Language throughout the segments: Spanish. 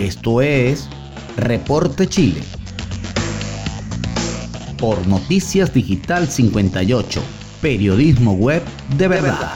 Esto es Reporte Chile. Por Noticias Digital 58, periodismo web de verdad.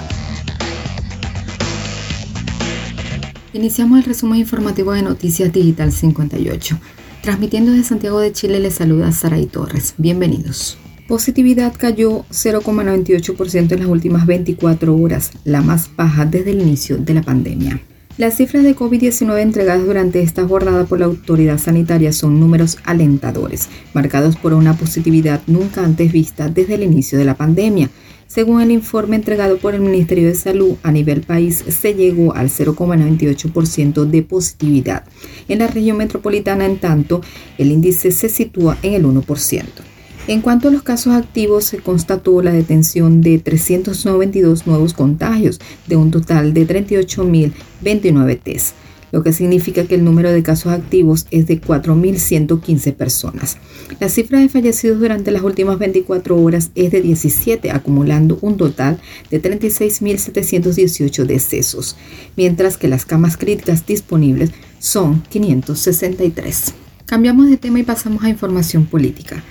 Iniciamos el resumen informativo de Noticias Digital 58. Transmitiendo desde Santiago de Chile les saluda Saray Torres. Bienvenidos. Positividad cayó 0,98% en las últimas 24 horas, la más baja desde el inicio de la pandemia. Las cifras de COVID-19 entregadas durante esta jornada por la autoridad sanitaria son números alentadores, marcados por una positividad nunca antes vista desde el inicio de la pandemia. Según el informe entregado por el Ministerio de Salud, a nivel país se llegó al 0,98% de positividad. En la región metropolitana, en tanto, el índice se sitúa en el 1%. En cuanto a los casos activos, se constató la detención de 392 nuevos contagios de un total de 38.029 test, lo que significa que el número de casos activos es de 4.115 personas. La cifra de fallecidos durante las últimas 24 horas es de 17, acumulando un total de 36.718 decesos, mientras que las camas críticas disponibles son 563. Cambiamos de tema y pasamos a información política.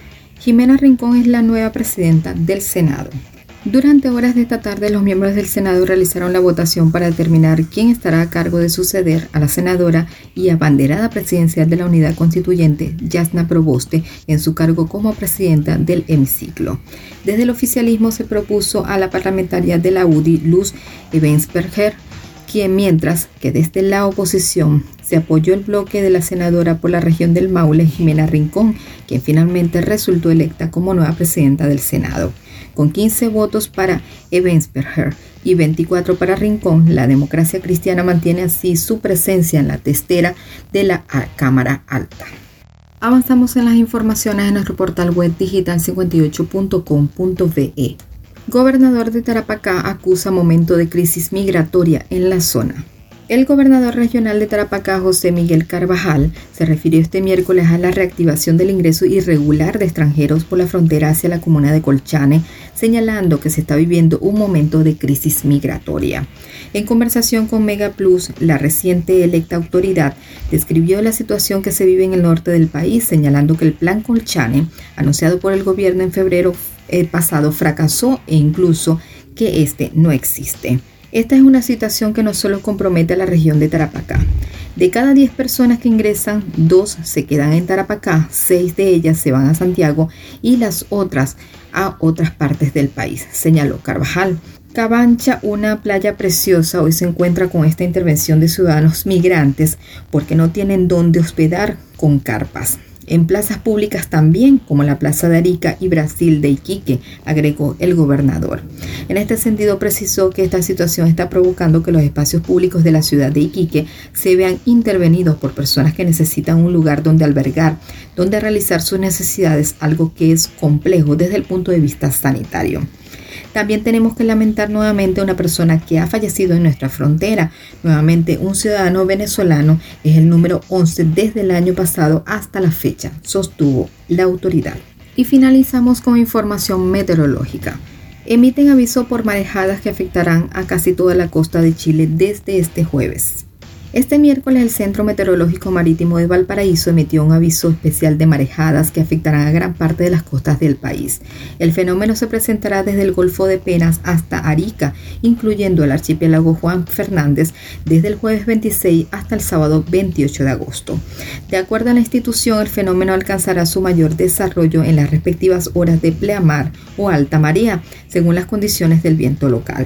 Jimena Rincón es la nueva presidenta del Senado. Durante horas de esta tarde, los miembros del Senado realizaron la votación para determinar quién estará a cargo de suceder a la senadora y abanderada presidencial de la Unidad Constituyente, Yasna Proboste, en su cargo como presidenta del hemiciclo. Desde el oficialismo se propuso a la parlamentaria de la UDI, Luz Evensberger, mientras que desde la oposición se apoyó el bloque de la senadora por la región del Maule, Jimena Rincón, quien finalmente resultó electa como nueva presidenta del Senado. Con 15 votos para Evensberger y 24 para Rincón, la democracia cristiana mantiene así su presencia en la testera de la Cámara Alta. Avanzamos en las informaciones en nuestro portal web digital58.com.be. Gobernador de Tarapacá acusa momento de crisis migratoria en la zona. El gobernador regional de Tarapacá, José Miguel Carvajal, se refirió este miércoles a la reactivación del ingreso irregular de extranjeros por la frontera hacia la comuna de Colchane, señalando que se está viviendo un momento de crisis migratoria. En conversación con Mega Plus, la reciente electa autoridad describió la situación que se vive en el norte del país, señalando que el plan Colchane, anunciado por el gobierno en febrero el pasado fracasó e incluso que este no existe. Esta es una situación que no solo compromete a la región de Tarapacá. De cada 10 personas que ingresan, 2 se quedan en Tarapacá, 6 de ellas se van a Santiago y las otras a otras partes del país, señaló Carvajal. Cabancha, una playa preciosa, hoy se encuentra con esta intervención de ciudadanos migrantes porque no tienen dónde hospedar con carpas en plazas públicas también, como la Plaza de Arica y Brasil de Iquique, agregó el gobernador. En este sentido, precisó que esta situación está provocando que los espacios públicos de la ciudad de Iquique se vean intervenidos por personas que necesitan un lugar donde albergar, donde realizar sus necesidades, algo que es complejo desde el punto de vista sanitario. También tenemos que lamentar nuevamente a una persona que ha fallecido en nuestra frontera. Nuevamente, un ciudadano venezolano es el número 11 desde el año pasado hasta la fecha, sostuvo la autoridad. Y finalizamos con información meteorológica. Emiten aviso por marejadas que afectarán a casi toda la costa de Chile desde este jueves. Este miércoles el Centro Meteorológico Marítimo de Valparaíso emitió un aviso especial de marejadas que afectarán a gran parte de las costas del país. El fenómeno se presentará desde el Golfo de Penas hasta Arica, incluyendo el archipiélago Juan Fernández, desde el jueves 26 hasta el sábado 28 de agosto. De acuerdo a la institución, el fenómeno alcanzará su mayor desarrollo en las respectivas horas de pleamar o alta marea, según las condiciones del viento local.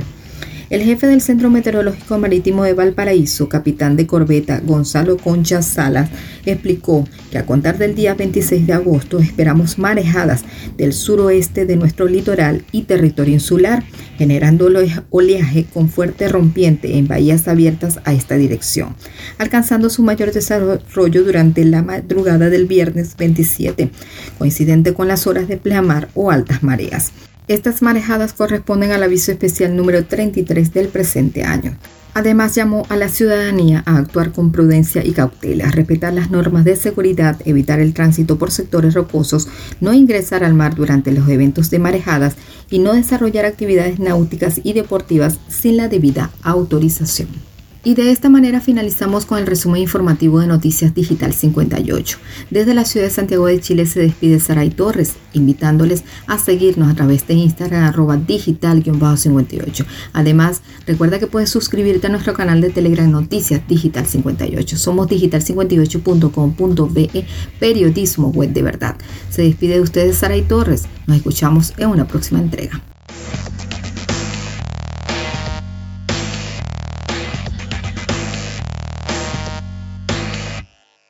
El jefe del Centro Meteorológico Marítimo de Valparaíso, capitán de corbeta Gonzalo Concha Salas, explicó que a contar del día 26 de agosto esperamos marejadas del suroeste de nuestro litoral y territorio insular, generando oleaje con fuerte rompiente en bahías abiertas a esta dirección, alcanzando su mayor desarrollo durante la madrugada del viernes 27, coincidente con las horas de pleamar o altas mareas. Estas marejadas corresponden al aviso especial número 33 del presente año. Además, llamó a la ciudadanía a actuar con prudencia y cautela, respetar las normas de seguridad, evitar el tránsito por sectores rocosos, no ingresar al mar durante los eventos de marejadas y no desarrollar actividades náuticas y deportivas sin la debida autorización. Y de esta manera finalizamos con el resumen informativo de Noticias Digital 58. Desde la ciudad de Santiago de Chile se despide Saray Torres, invitándoles a seguirnos a través de Instagram arroba digital-58. Además, recuerda que puedes suscribirte a nuestro canal de Telegram Noticias Digital 58. Somos digital58.com.be, periodismo web de verdad. Se despide de ustedes Saray Torres. Nos escuchamos en una próxima entrega.